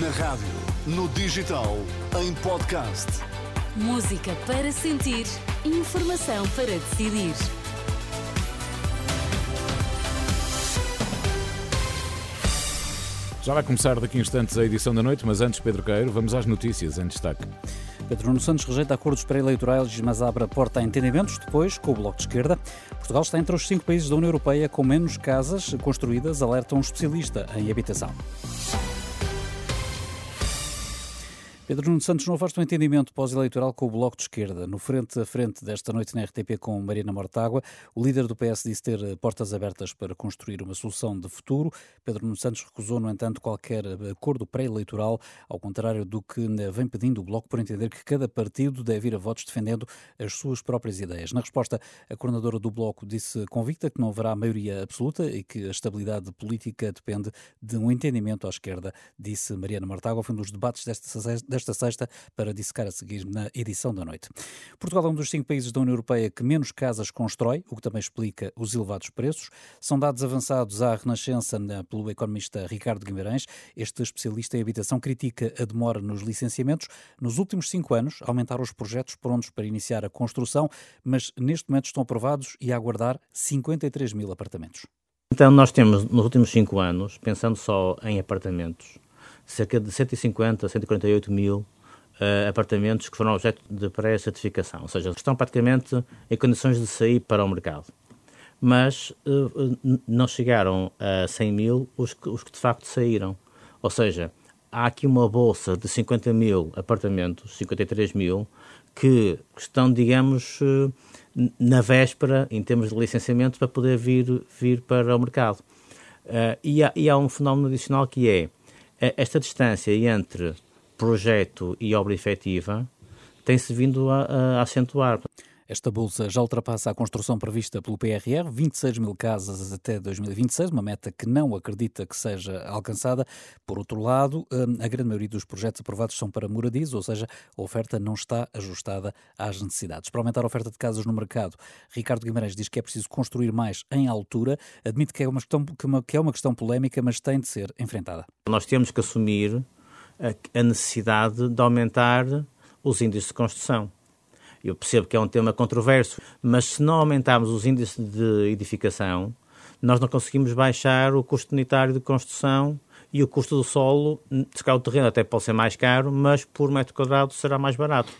Na rádio, no digital, em podcast. Música para sentir, informação para decidir. Já vai começar daqui a instantes a edição da noite, mas antes, Pedro Queiro, vamos às notícias em destaque. Pedro Nuno Santos rejeita acordos pré-eleitorais, mas abre a porta a entendimentos depois com o Bloco de Esquerda. Portugal está entre os cinco países da União Europeia com menos casas construídas, alerta um especialista em habitação. Pedro Nuno Santos não afasta um entendimento pós-eleitoral com o Bloco de Esquerda. No frente a frente desta noite na RTP com Marina Mortágua, o líder do PS disse ter portas abertas para construir uma solução de futuro. Pedro Nuno Santos recusou, no entanto, qualquer acordo pré-eleitoral, ao contrário do que vem pedindo o Bloco por entender que cada partido deve ir a votos defendendo as suas próprias ideias. Na resposta, a coordenadora do Bloco disse convicta que não haverá maioria absoluta e que a estabilidade política depende de um entendimento à esquerda, disse Mariana Mortágua. Foi um dos debates desta esta sexta para dissecar a seguir na edição da noite. Portugal é um dos cinco países da União Europeia que menos casas constrói, o que também explica os elevados preços. São dados avançados à Renascença pelo economista Ricardo Guimarães. Este especialista em habitação critica a demora nos licenciamentos. Nos últimos cinco anos, aumentaram os projetos prontos para iniciar a construção, mas neste momento estão aprovados e a aguardar 53 mil apartamentos. Então, nós temos, nos últimos cinco anos, pensando só em apartamentos, cerca de 150, 148 mil uh, apartamentos que foram objeto de pré-certificação, ou seja, estão praticamente em condições de sair para o mercado. Mas uh, não chegaram a 100 mil os que, os que de facto saíram. Ou seja, há aqui uma bolsa de 50 mil apartamentos, 53 mil, que estão, digamos, na véspera, em termos de licenciamento, para poder vir, vir para o mercado. Uh, e, há, e, há, um fenómeno adicional que é esta distância entre projeto e obra efetiva tem-se vindo a, a acentuar. Esta bolsa já ultrapassa a construção prevista pelo PRR, 26 mil casas até 2026, uma meta que não acredita que seja alcançada. Por outro lado, hum, a grande maioria dos projetos aprovados são para moradias, ou seja, a oferta não está ajustada às necessidades. Para aumentar a oferta de casas no mercado, Ricardo Guimarães diz que é preciso construir mais em altura. Admite que é uma questão, que é uma questão polémica, mas tem de ser enfrentada. Nós temos que assumir a necessidade de aumentar os índices de construção eu percebo que é um tema controverso, mas se não aumentarmos os índices de edificação, nós não conseguimos baixar o custo unitário de construção e o custo do solo, se calhar o terreno até pode ser mais caro, mas por metro quadrado será mais barato.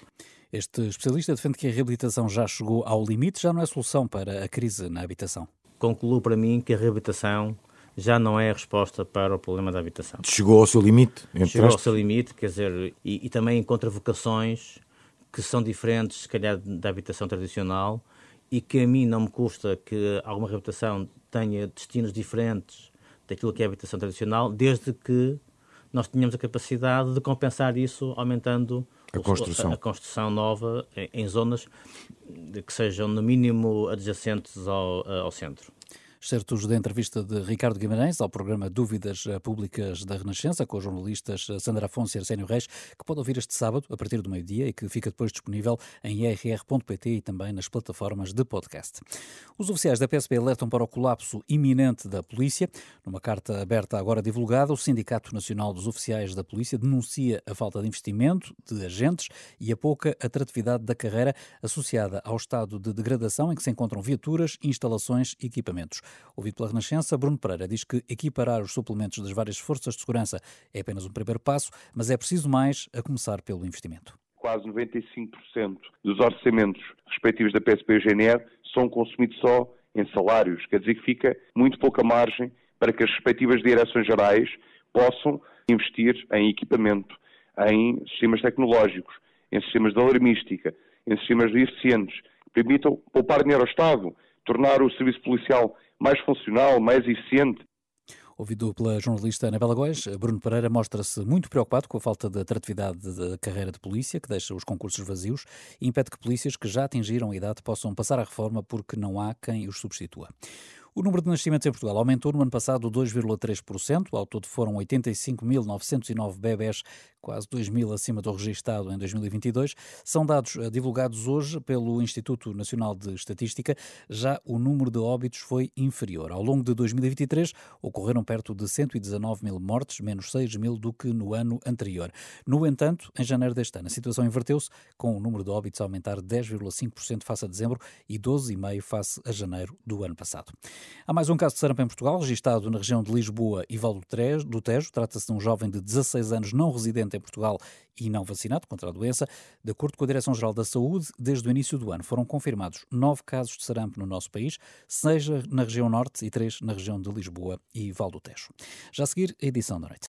Este especialista defende que a reabilitação já chegou ao limite, já não é solução para a crise na habitação. Concluo para mim que a reabilitação já não é a resposta para o problema da habitação. Chegou ao seu limite? Chegou ao seu limite, quer dizer, e, e também encontra vocações que são diferentes, se calhar, da habitação tradicional e que a mim não me custa que alguma habitação tenha destinos diferentes daquilo que é a habitação tradicional, desde que nós tenhamos a capacidade de compensar isso aumentando a construção, a, a construção nova em, em, zonas que sejam no mínimo adjacentes ao, ao centro. Certos da entrevista de Ricardo Guimarães ao programa Dúvidas Públicas da Renascença, com os jornalistas Sandra Afonso e Arsénio Reis, que pode ouvir este sábado, a partir do meio-dia, e que fica depois disponível em irr.pt e também nas plataformas de podcast. Os oficiais da PSP alertam para o colapso iminente da polícia. Numa carta aberta agora divulgada, o Sindicato Nacional dos Oficiais da Polícia denuncia a falta de investimento de agentes e a pouca atratividade da carreira associada ao estado de degradação em que se encontram viaturas, instalações e equipamentos. Ouvido pela Renascença, Bruno Pereira diz que equiparar os suplementos das várias forças de segurança é apenas um primeiro passo, mas é preciso mais, a começar pelo investimento. Quase 95% dos orçamentos respectivos da PSP e GNR são consumidos só em salários, quer dizer que fica muito pouca margem para que as respectivas direções gerais possam investir em equipamento, em sistemas tecnológicos, em sistemas de alarmística, em sistemas eficientes, que permitam poupar dinheiro ao Estado, tornar o serviço policial mais funcional, mais eficiente. Ouvido pela jornalista Anabela Góes, Bruno Pereira mostra-se muito preocupado com a falta de atratividade da carreira de polícia, que deixa os concursos vazios e impede que polícias que já atingiram a idade possam passar a reforma porque não há quem os substitua. O número de nascimentos em Portugal aumentou no ano passado 2,3%. Ao todo foram 85.909 bebés, quase 2 mil acima do registado em 2022. São dados eh, divulgados hoje pelo Instituto Nacional de Estatística. Já o número de óbitos foi inferior. Ao longo de 2023, ocorreram perto de 119 mil mortes, menos 6 mil do que no ano anterior. No entanto, em janeiro deste ano, a situação inverteu-se, com o número de óbitos a aumentar 10,5% face a dezembro e 12,5% face a janeiro do ano passado. Há mais um caso de sarampo em Portugal, registado na região de Lisboa e Val do Tejo. Trata-se de um jovem de 16 anos não residente em Portugal e não vacinado contra a doença. De acordo com a Direção-Geral da Saúde, desde o início do ano foram confirmados nove casos de sarampo no nosso país, seis na região norte e três na região de Lisboa e Val do Tejo. Já a seguir, a edição da noite.